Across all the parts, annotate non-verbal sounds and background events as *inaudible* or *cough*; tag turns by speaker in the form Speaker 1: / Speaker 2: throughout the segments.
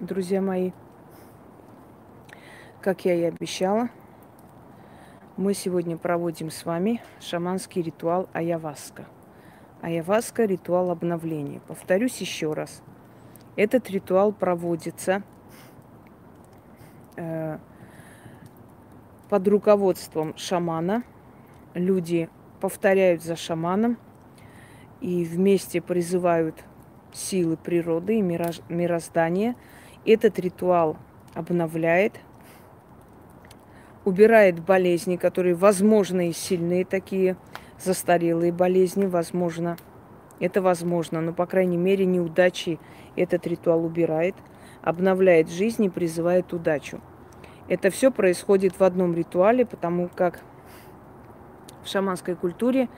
Speaker 1: друзья мои, как я и обещала, мы сегодня проводим с вами шаманский ритуал Аяваска. Аяваска – ритуал обновления. Повторюсь еще раз. Этот ритуал проводится э, под руководством шамана. Люди повторяют за шаманом и вместе призывают силы природы и мироздания. Этот ритуал обновляет, убирает болезни, которые, возможно, и сильные такие, застарелые болезни, возможно. Это возможно, но, по крайней мере, неудачи этот ритуал убирает, обновляет жизнь и призывает удачу. Это все происходит в одном ритуале, потому как в шаманской культуре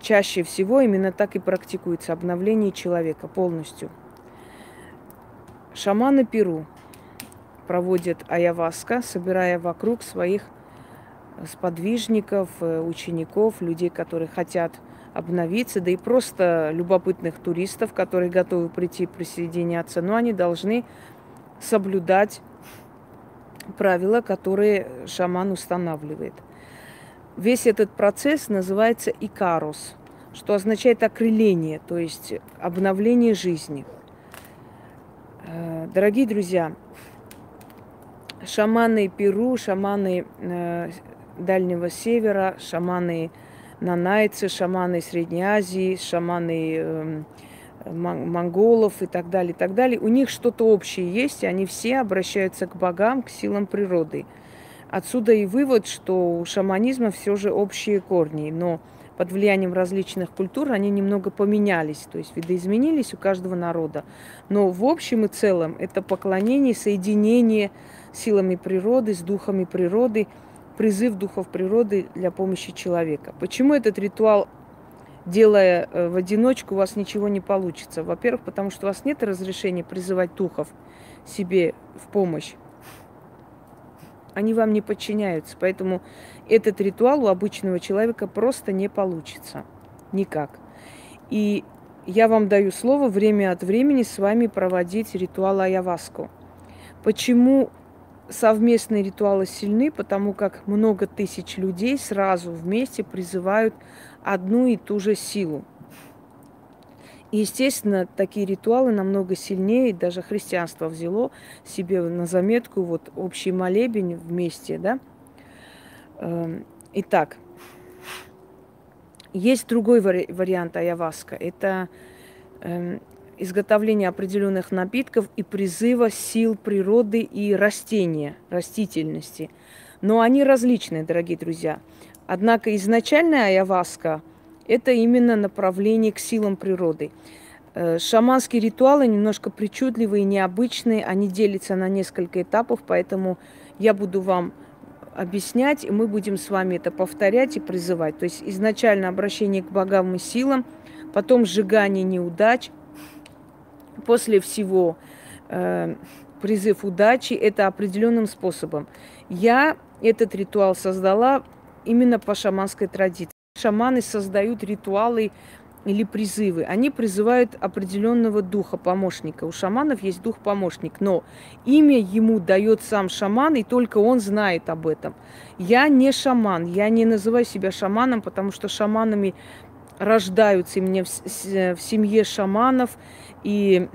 Speaker 1: чаще всего именно так и практикуется обновление человека полностью. Шаманы Перу проводят аяваска, собирая вокруг своих сподвижников, э, учеников, людей, которые хотят обновиться, да и просто любопытных туристов, которые готовы прийти присоединяться. Но они должны соблюдать правила, которые шаман устанавливает. Весь этот процесс называется икарус, что означает окрыление, то есть обновление жизни. Э, дорогие друзья, шаманы Перу, шаманы э, Дальнего Севера, шаманы нанайцы, шаманы Средней Азии, шаманы э, монголов и так далее, и так далее. У них что-то общее есть, и они все обращаются к богам, к силам природы. Отсюда и вывод, что у шаманизма все же общие корни, но под влиянием различных культур они немного поменялись, то есть видоизменились у каждого народа. Но в общем и целом это поклонение, соединение силами природы, с духами природы, призыв духов природы для помощи человека. Почему этот ритуал делая э, в одиночку, у вас ничего не получится. Во-первых, потому что у вас нет разрешения призывать духов себе в помощь. Они вам не подчиняются. Поэтому этот ритуал у обычного человека просто не получится. Никак. И я вам даю слово время от времени с вами проводить ритуал Аяваску. Почему совместные ритуалы сильны? Потому как много тысяч людей сразу вместе призывают одну и ту же силу. Естественно, такие ритуалы намного сильнее, даже христианство взяло себе на заметку вот общий молебень вместе, да. Эм, итак, есть другой вари- вариант аяваска. Это э, изготовление определенных напитков и призыва сил природы и растения, растительности. Но они различные, дорогие друзья. Однако изначальная аяваска – это именно направление к силам природы. Э, шаманские ритуалы немножко причудливые, необычные, они делятся на несколько этапов, поэтому я буду вам объяснять, и мы будем с вами это повторять и призывать. То есть изначально обращение к богам и силам, потом сжигание неудач, после всего э, призыв удачи, это определенным способом. Я этот ритуал создала именно по шаманской традиции. Шаманы создают ритуалы или призывы. Они призывают определенного духа, помощника. У шаманов есть дух-помощник, но имя ему дает сам шаман, и только он знает об этом. Я не шаман, я не называю себя шаманом, потому что шаманами рождаются именно в, в семье шаманов и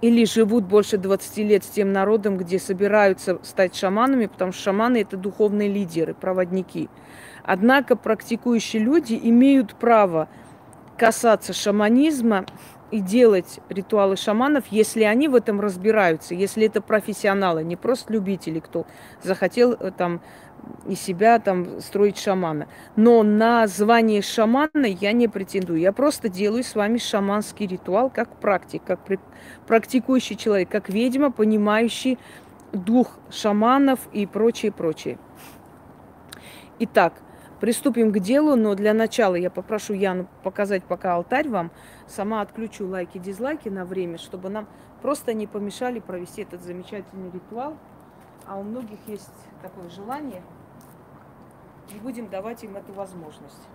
Speaker 1: или живут больше 20 лет с тем народом, где собираются стать шаманами, потому что шаманы – это духовные лидеры, проводники. Однако практикующие люди имеют право касаться шаманизма и делать ритуалы шаманов, если они в этом разбираются, если это профессионалы, не просто любители, кто захотел э, там из себя там строить шамана. Но на звание шамана я не претендую. Я просто делаю с вами шаманский ритуал как практик, как практикующий человек, как ведьма, понимающий дух шаманов и прочее, прочее. Итак, приступим к делу, но для начала я попрошу Яну показать пока алтарь вам. Сама отключу лайки, дизлайки на время, чтобы нам просто не помешали провести этот замечательный ритуал. А у многих есть такое желание. И будем давать им эту возможность.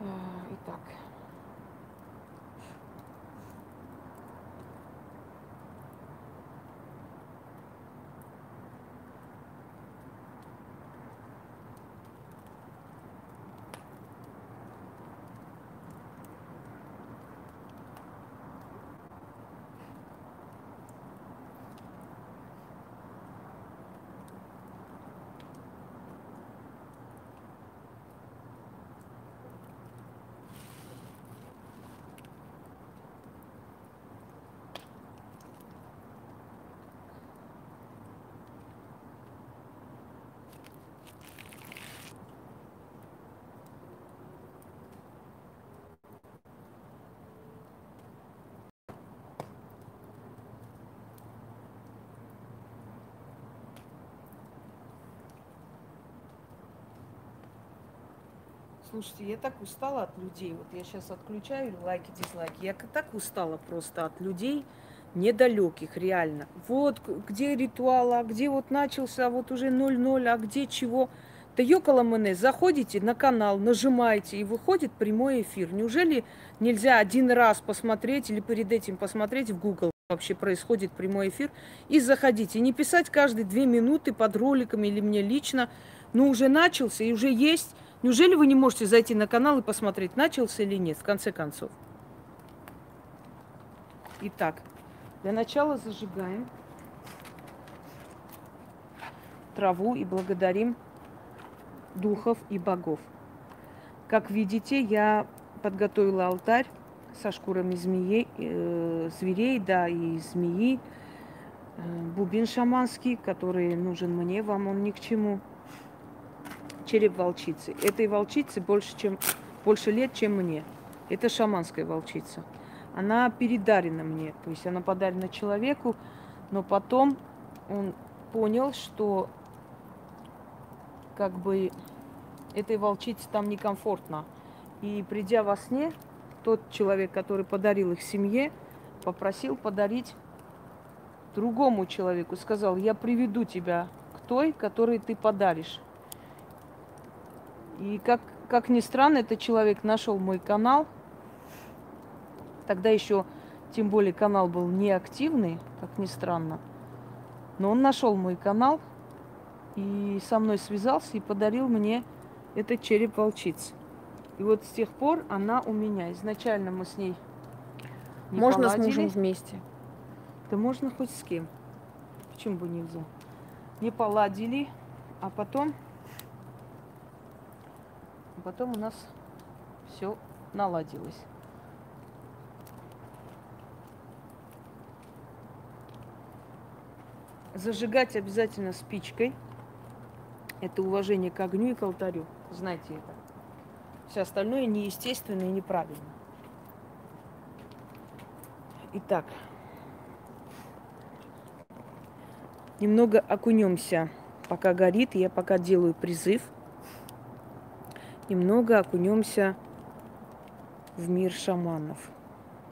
Speaker 1: А, итак. Слушайте, я так устала от людей. Вот я сейчас отключаю лайки, дизлайки. Я так устала просто от людей недалеких, реально. Вот где ритуал, а где вот начался, а вот уже 0-0, а где чего. Да ёкала мене, заходите на канал, нажимаете, и выходит прямой эфир. Неужели нельзя один раз посмотреть или перед этим посмотреть в Google? вообще происходит прямой эфир, и заходите. Не писать каждые две минуты под роликами или мне лично. Ну, уже начался и уже есть. Неужели вы не можете зайти на канал и посмотреть, начался или нет, в конце концов? Итак, для начала зажигаем траву и благодарим духов и богов. Как видите, я подготовила алтарь со шкурами змеи, э, зверей, да, и змеи. Э, бубин шаманский, который нужен мне, вам он ни к чему. Череп волчицы. Этой волчице больше, чем, больше лет, чем мне. Это шаманская волчица. Она передарена мне, то есть она подарена человеку, но потом он понял, что как бы этой волчице там некомфортно. И придя во сне, тот человек, который подарил их семье, попросил подарить другому человеку. Сказал, я приведу тебя к той, которой ты подаришь. И как, как ни странно, этот человек нашел мой канал. Тогда еще, тем более, канал был неактивный, как ни странно. Но он нашел мой канал и со мной связался и подарил мне этот череп волчицы. И вот с тех пор она у меня. Изначально мы с ней
Speaker 2: не Можно поладили. с мужем вместе?
Speaker 1: Да можно хоть с кем. Почему бы нельзя? Не поладили, а потом, потом у нас все наладилось. Зажигать обязательно спичкой. Это уважение к огню и к алтарю. Знайте это. Все остальное неестественно и неправильно. Итак, немного окунемся, пока горит. Я пока делаю призыв. Немного окунемся в мир шаманов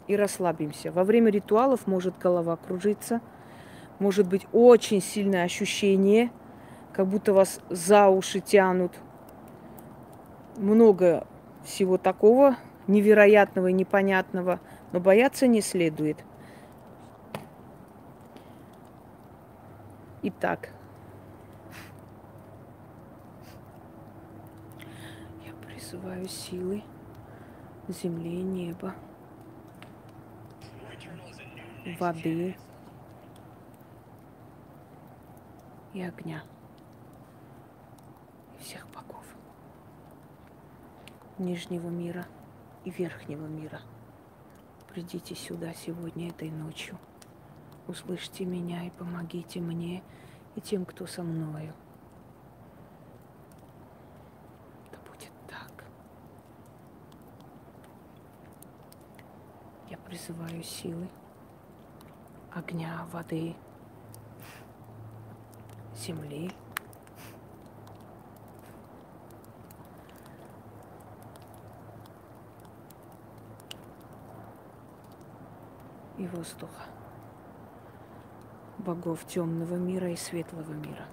Speaker 1: и расслабимся. Во время ритуалов может голова кружиться, может быть очень сильное ощущение, как будто вас за уши тянут – много всего такого невероятного и непонятного, но бояться не следует. Итак, я призываю силы земли неба, воды и огня. Нижнего мира и Верхнего мира. Придите сюда сегодня этой ночью. Услышьте меня и помогите мне и тем, кто со мною. Да будет так. Я призываю силы. Огня, воды, земли, и воздуха, богов темного мира и светлого мира.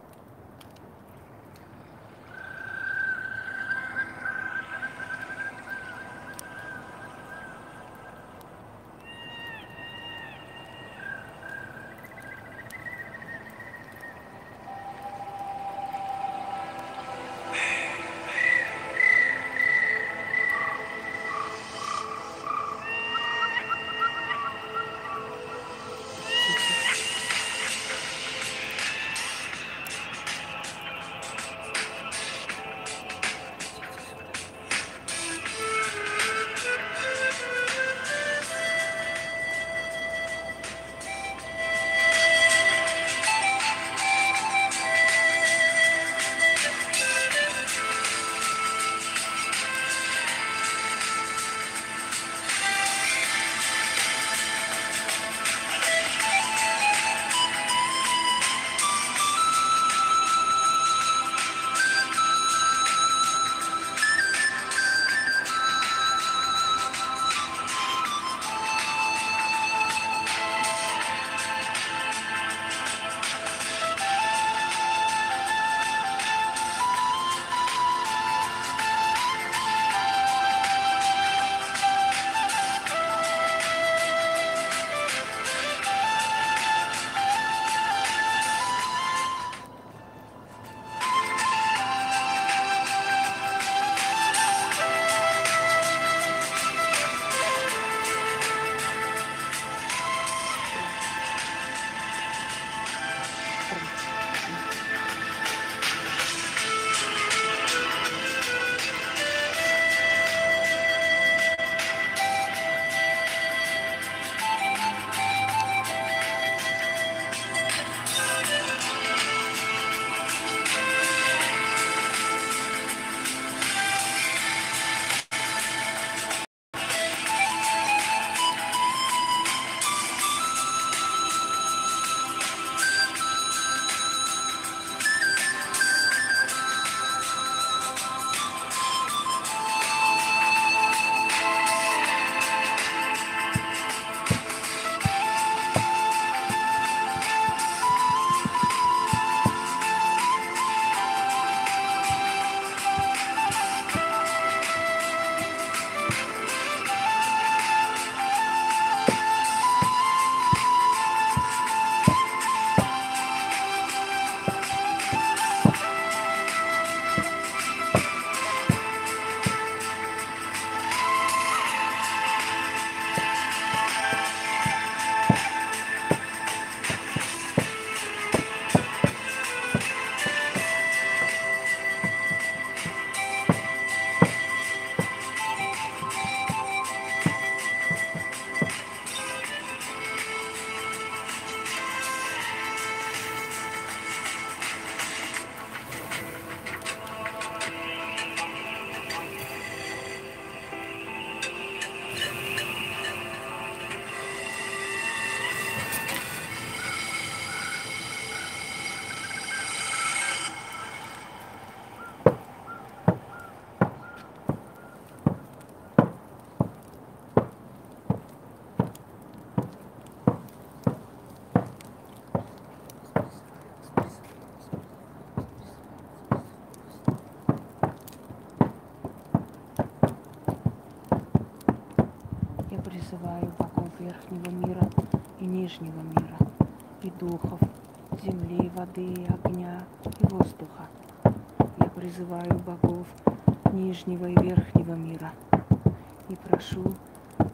Speaker 1: И нижнего мира, и духов, земли, воды, огня и воздуха. Я призываю богов нижнего и верхнего мира и прошу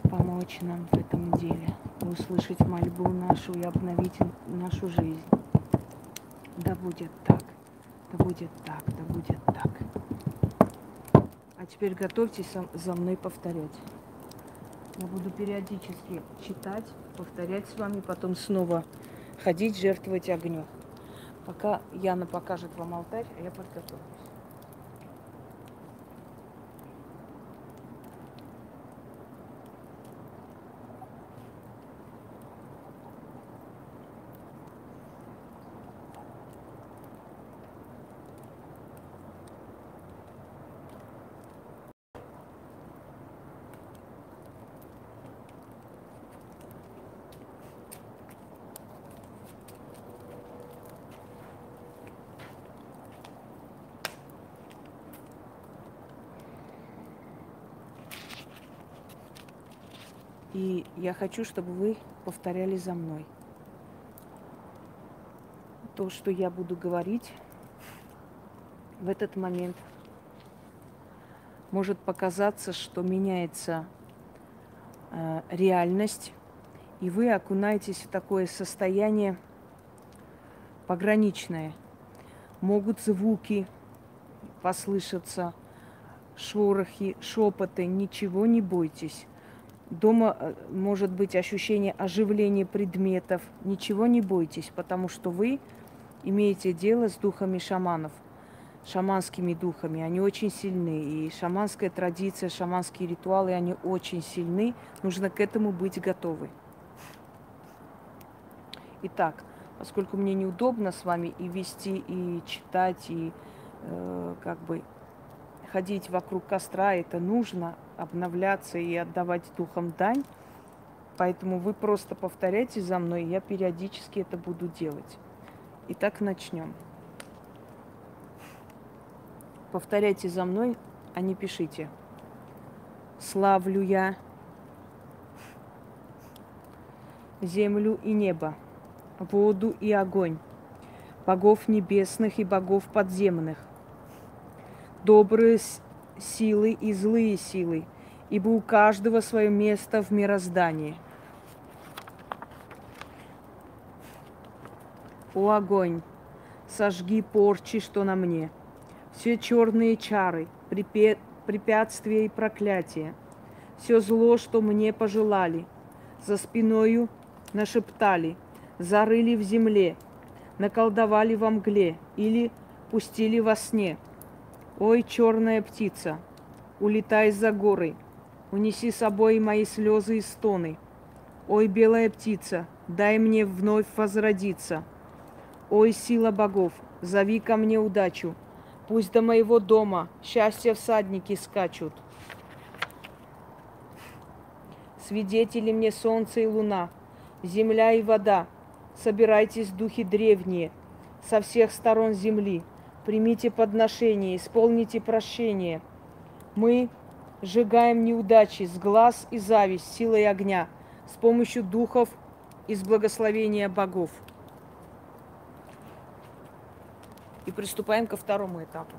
Speaker 1: помочь нам в этом деле, услышать мольбу нашу и обновить нашу жизнь. Да будет так, да будет так, да будет так. А теперь готовьтесь за мной повторять. Я буду периодически читать, повторять с вами, потом снова ходить, жертвовать огню. Пока Яна покажет вам алтарь, а я подготовлюсь. И я хочу, чтобы вы повторяли за мной. То, что я буду говорить в этот момент, может показаться, что меняется э, реальность, и вы окунаетесь в такое состояние пограничное. Могут звуки послышаться, шорохи, шепоты, ничего не бойтесь. Дома э, может быть ощущение оживления предметов. Ничего не бойтесь, потому что вы имеете дело с духами шаманов, шаманскими духами. Они очень сильны. И шаманская традиция, шаманские ритуалы, они очень сильны. Нужно к этому быть готовы. Итак, поскольку мне неудобно с вами и вести, и читать, и э, как бы ходить вокруг костра, это нужно обновляться и отдавать духам дань. Поэтому вы просто повторяйте за мной, я периодически это буду делать. Итак, начнем. Повторяйте за мной, а не пишите. Славлю я землю и небо, воду и огонь, богов небесных и богов подземных, добрые силы и злые силы, ибо у каждого свое место в мироздании. О огонь, сожги порчи, что на мне, все черные чары, препятствия и проклятия, все зло, что мне пожелали, за спиною нашептали, зарыли в земле, наколдовали во мгле или пустили во сне – Ой, черная птица, улетай за горы, унеси с собой мои слезы и стоны. Ой, белая птица, дай мне вновь возродиться. Ой, сила богов, зови ко мне удачу, пусть до моего дома счастье всадники скачут. Свидетели мне солнце и луна, земля и вода, собирайтесь, духи древние, со всех сторон земли, примите подношение, исполните прощение. Мы сжигаем неудачи с глаз и зависть силой огня, с помощью духов из благословения богов. И приступаем ко второму этапу.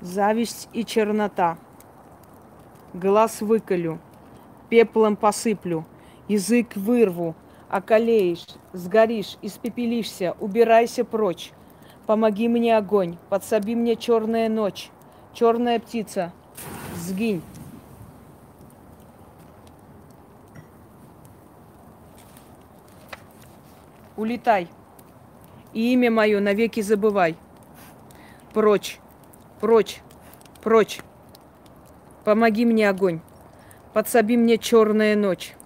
Speaker 1: Зависть и чернота. Глаз выколю – пеплом посыплю, язык вырву, околеешь, сгоришь, испепелишься, убирайся прочь. Помоги мне огонь, подсоби мне черная ночь, черная птица, сгинь. Улетай, и имя мое навеки забывай. Прочь, прочь, прочь. Помоги мне огонь. Подсоби мне черная ночь.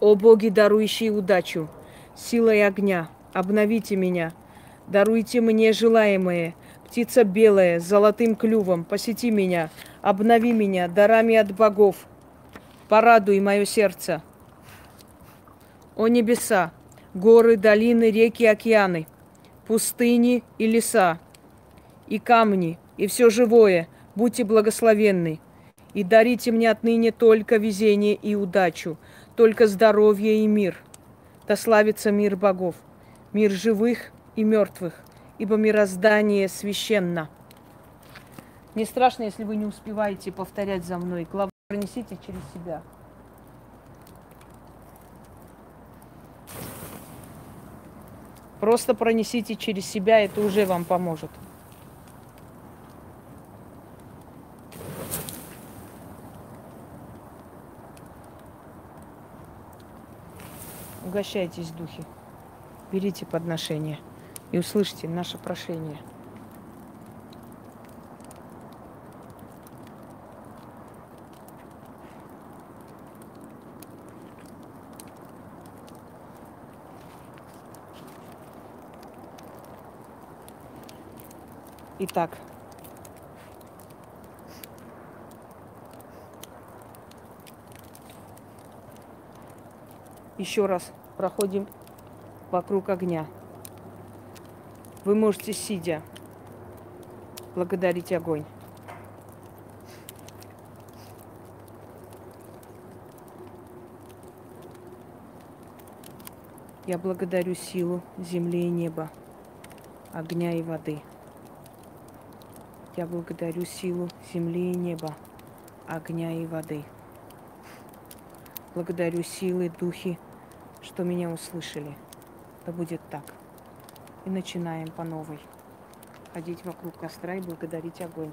Speaker 1: О боги, дарующие удачу, силой огня, обновите меня. Даруйте мне желаемое, птица белая, с золотым клювом, посети меня, обнови меня дарами от богов. Порадуй мое сердце. О небеса, горы, долины, реки, океаны, пустыни и леса, и камни, и все живое, будьте благословенны. И дарите мне отныне только везение и удачу, только здоровье и мир. Да славится мир богов, мир живых и мертвых, ибо мироздание священно. Не страшно, если вы не успеваете повторять за мной. Главное, пронесите через себя. Просто пронесите через себя, это уже вам поможет. Угощайтесь, духи. Берите подношение и услышьте наше прошение. Итак, еще раз проходим вокруг огня. Вы можете, сидя, благодарить огонь. Я благодарю силу земли и неба, огня и воды. Я благодарю силу земли и неба, огня и воды. Благодарю силы, духи, что меня услышали. Да будет так. И начинаем по новой. Ходить вокруг костра и благодарить огонь.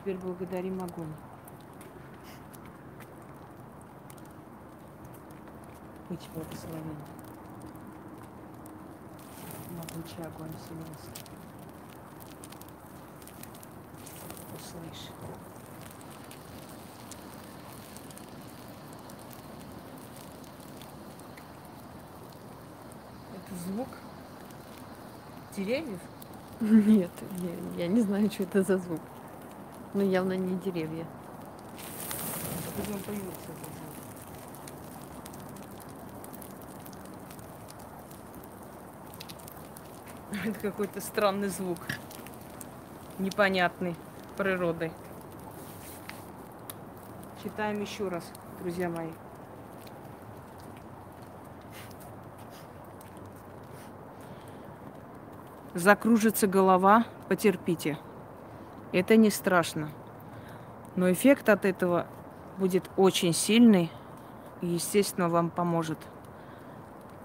Speaker 1: Теперь благодарим огонь. Быть благословенным могучий огонь вселенский. Услышь. Это звук деревьев?
Speaker 2: Нет, я, я не знаю, что это за звук. Но явно не деревья.
Speaker 1: Откуда он? *laughs* Это какой-то странный звук. Непонятный природой. Читаем еще раз, друзья мои. Закружится голова, потерпите. Это не страшно. Но эффект от этого будет очень сильный и, естественно, вам поможет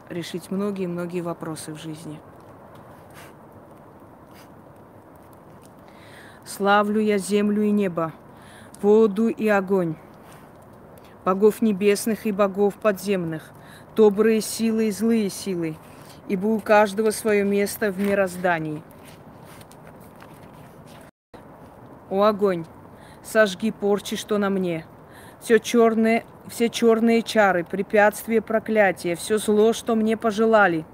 Speaker 1: решить многие-многие вопросы в жизни. Славлю я землю и небо, воду и огонь, богов небесных и богов подземных, добрые силы и злые силы, ибо у каждого свое место в мироздании. О огонь, сожги порчи, что на мне, все черные, все черные чары, препятствия, проклятия, все зло, что мне пожелали.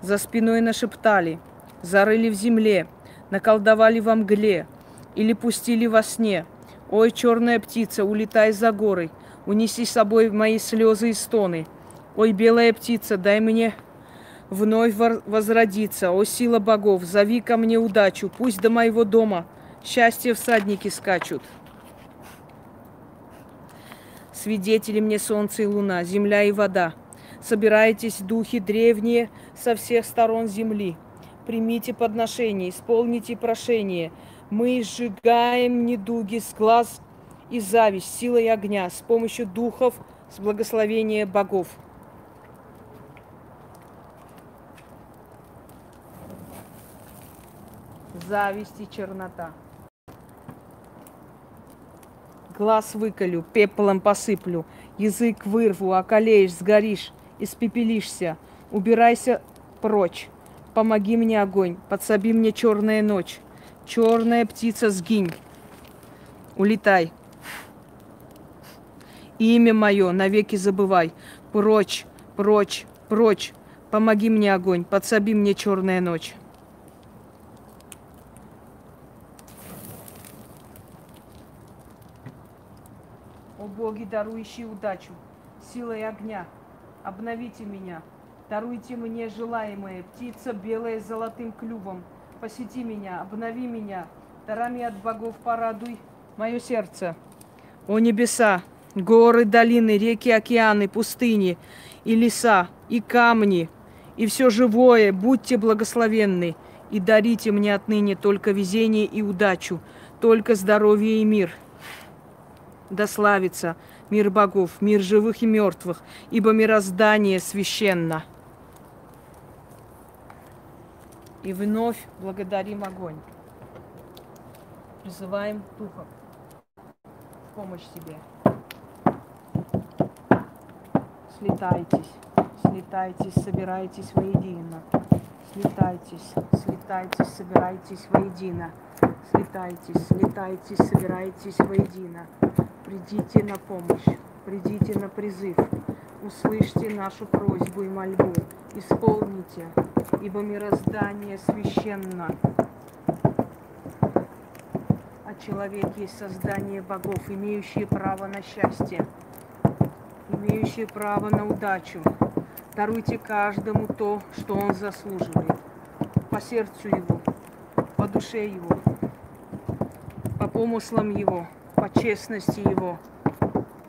Speaker 1: За спиной нашептали, зарыли в земле, наколдовали во мгле или пустили во сне. Ой, черная птица, улетай за горы, унеси с собой мои слезы и стоны. Ой, белая птица, дай мне вновь возродиться. О, сила богов, зови ко мне удачу, пусть до моего дома счастье всадники скачут. Свидетели мне солнце и луна, земля и вода. Собирайтесь, духи древние, со всех сторон земли. Примите подношение, исполните прошение. Мы сжигаем недуги с глаз и зависть, силой огня, с помощью духов, с благословения богов. Зависть и чернота. Глаз выколю, пеплом посыплю, язык вырву, околеешь, сгоришь, испепелишься. Убирайся прочь. Помоги мне, огонь, подсоби мне черная ночь. Черная птица, сгинь. Улетай. Имя мое навеки забывай. Прочь, прочь, прочь. Помоги мне, огонь, подсоби мне черная ночь. Боги, дарующие удачу, силой огня, обновите меня, даруйте мне желаемое, птица белая с золотым клювом, посети меня, обнови меня, дарами от богов порадуй мое сердце. О небеса, горы, долины, реки, океаны, пустыни и леса, и камни, и все живое, будьте благословенны, и дарите мне отныне только везение и удачу, только здоровье и мир – да славится мир богов, мир живых и мертвых, ибо мироздание священно. И вновь благодарим огонь. Призываем духов в помощь себе. Слетайтесь, слетайтесь, собирайтесь воедино. Слетайтесь, слетайтесь, собирайтесь воедино. Слетайтесь, слетайтесь, собирайтесь воедино. Придите на помощь, придите на призыв, услышьте нашу просьбу и мольбу, исполните, ибо мироздание священно. А человек есть создание богов, имеющие право на счастье, имеющие право на удачу. Даруйте каждому то, что он заслуживает, по сердцу его, по душе его, по помыслам его, честности Его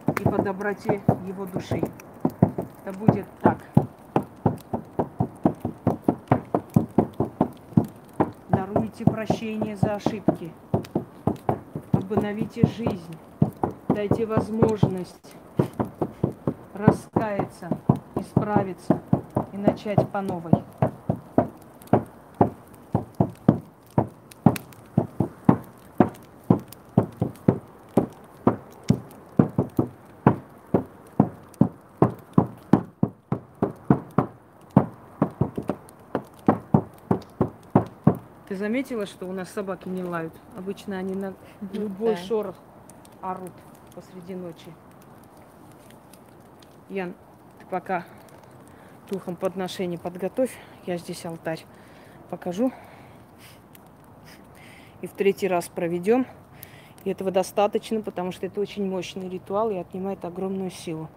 Speaker 1: и по доброте Его души. Да будет так. Даруйте прощение за ошибки. Обновите жизнь. Дайте возможность раскаяться, исправиться и начать по новой. Ты заметила, что у нас собаки не лают? Обычно они на любой да. шорох орут посреди ночи. Ян, ты пока духом подношений подготовь. Я здесь алтарь покажу. И в третий раз проведем. И этого достаточно, потому что это очень мощный ритуал и отнимает огромную силу.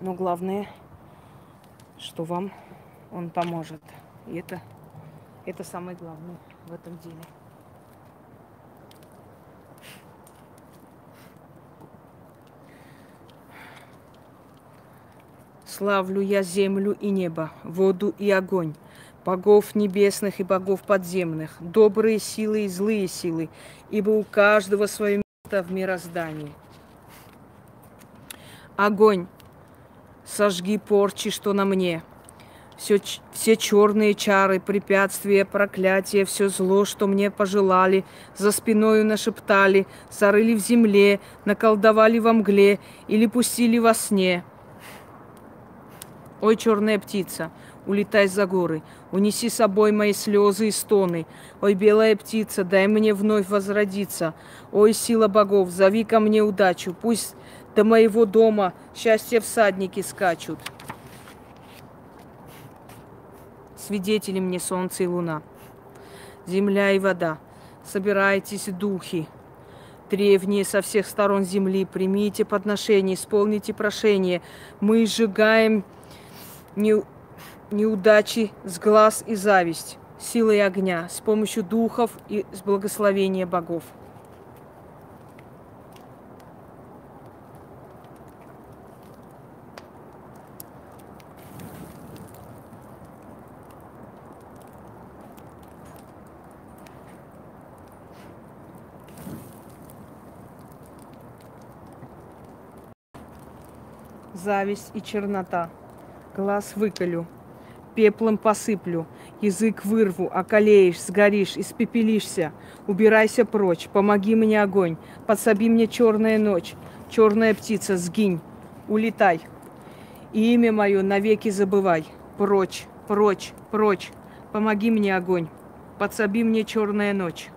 Speaker 1: Но главное, что вам он поможет. И это, это самое главное в этом деле. Славлю я землю и небо, воду и огонь, богов небесных и богов подземных, добрые силы и злые силы, ибо у каждого свое место в мироздании. Огонь, сожги порчи, что на мне – все, все черные чары, препятствия, проклятия, все зло, что мне пожелали, за спиною нашептали, зарыли в земле, наколдовали во мгле или пустили во сне. Ой, черная птица, улетай за горы, унеси с собой мои слезы и стоны. Ой, белая птица, дай мне вновь возродиться. Ой, сила богов, зови ко мне удачу, пусть до моего дома счастье всадники скачут свидетели мне солнце и луна, земля и вода. Собирайтесь, духи, Древние со всех сторон земли, примите подношение, исполните прошение. Мы сжигаем не, неудачи с глаз и зависть, силой огня, с помощью духов и с благословения богов. Зависть и чернота. Глаз выколю, пеплом посыплю, язык вырву, околеешь, сгоришь, испепелишься. Убирайся прочь, помоги мне огонь, подсоби мне черная ночь, черная птица, сгинь, улетай. И имя мое навеки забывай. Прочь, прочь, прочь, помоги мне огонь, подсоби мне черная ночь.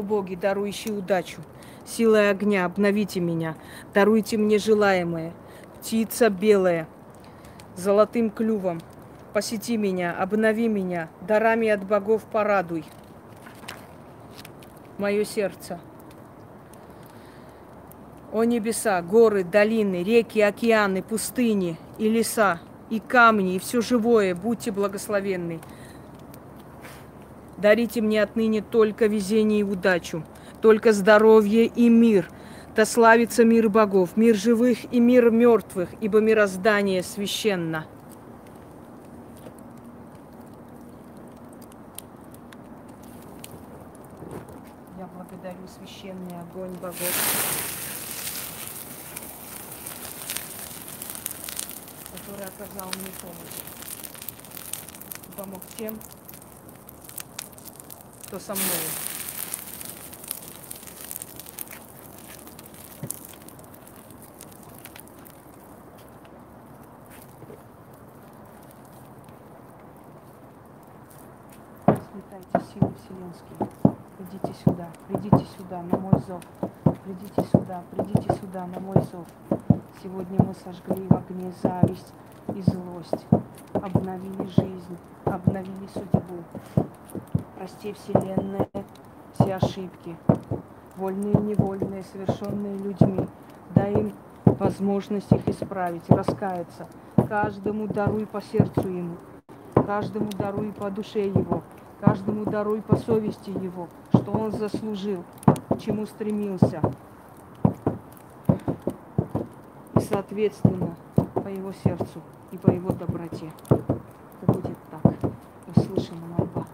Speaker 1: О боги, дарующие удачу, силой огня обновите меня, даруйте мне желаемое. Птица белая, золотым клювом, посети меня, обнови меня, дарами от богов порадуй. Мое сердце. О небеса, горы, долины, реки, океаны, пустыни и леса, и камни, и все живое, будьте благословенны. Дарите мне отныне только везение и удачу, только здоровье и мир. Да славится мир богов, мир живых и мир мертвых, ибо мироздание священно. Я благодарю священный огонь богов. который оказал мне помощь. Помог тем, кто со мной. Слетайте силы вселенские. Придите сюда, придите сюда на мой зов. Придите сюда, придите сюда на мой зов. Сегодня мы сожгли в огне зависть и злость, обновили жизнь, обновили судьбу. Прости, Вселенная, все ошибки, вольные и невольные, совершенные людьми. Дай им возможность их исправить, раскаяться. Каждому даруй по сердцу ему, каждому даруй по душе его, каждому даруй по совести его, что он заслужил, к чему стремился. И соответственно по его сердцу и по его доброте. Да будет так. Услышана мольба.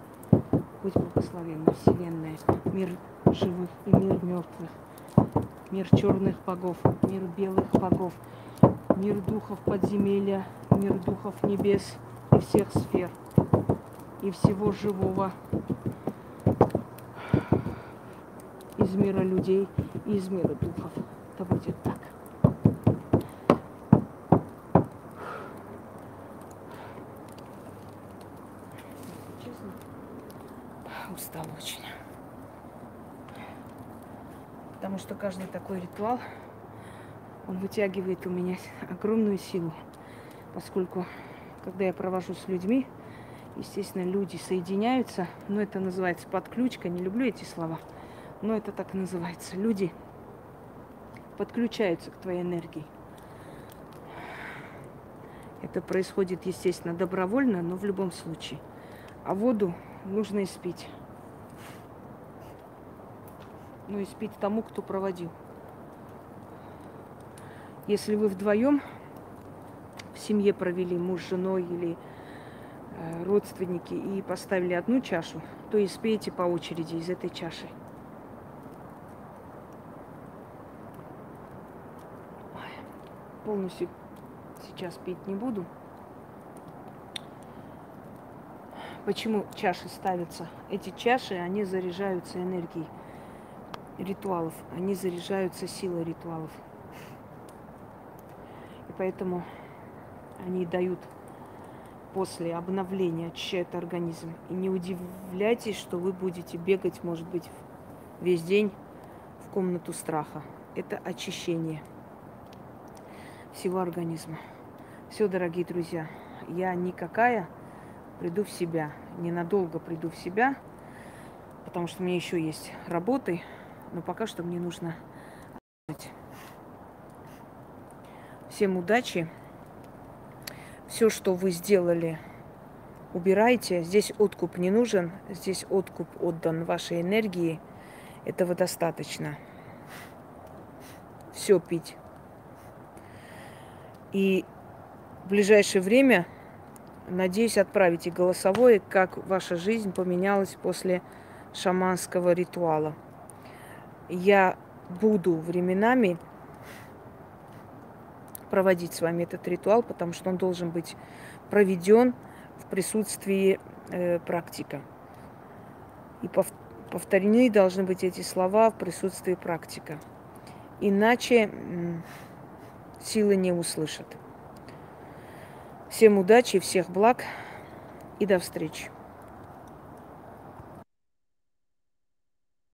Speaker 1: Будь благословенна Вселенная, мир живых и мир мертвых, мир черных богов, мир белых богов, мир духов подземелья, мир духов небес и всех сфер, и всего живого из мира людей и из мира духов. Да будет так. устала очень. Потому что каждый такой ритуал, он вытягивает у меня огромную силу. Поскольку, когда я провожу с людьми, естественно, люди соединяются, но это называется подключка, не люблю эти слова, но это так и называется. Люди подключаются к твоей энергии. Это происходит, естественно, добровольно, но в любом случае. А воду нужно испить ну, испить тому, кто проводил. Если вы вдвоем в семье провели муж с женой или э, родственники и поставили одну чашу, то испейте по очереди из этой чаши. Полностью сейчас пить не буду. Почему чаши ставятся? Эти чаши, они заряжаются энергией ритуалов. Они заряжаются силой ритуалов. И поэтому они дают после обновления, очищают организм. И не удивляйтесь, что вы будете бегать, может быть, весь день в комнату страха. Это очищение всего организма. Все, дорогие друзья, я никакая, приду в себя. Ненадолго приду в себя, потому что мне еще есть работы, но пока что мне нужно. Всем удачи. Все, что вы сделали, убирайте. Здесь откуп не нужен, здесь откуп отдан вашей энергии. Этого достаточно. Все пить. И в ближайшее время, надеюсь, отправите голосовое, как ваша жизнь поменялась после шаманского ритуала. Я буду временами проводить с вами этот ритуал, потому что он должен быть проведен в присутствии э, практика. И пов, повторены должны быть эти слова в присутствии практика. Иначе силы не услышат. Всем удачи, всех благ и до встречи.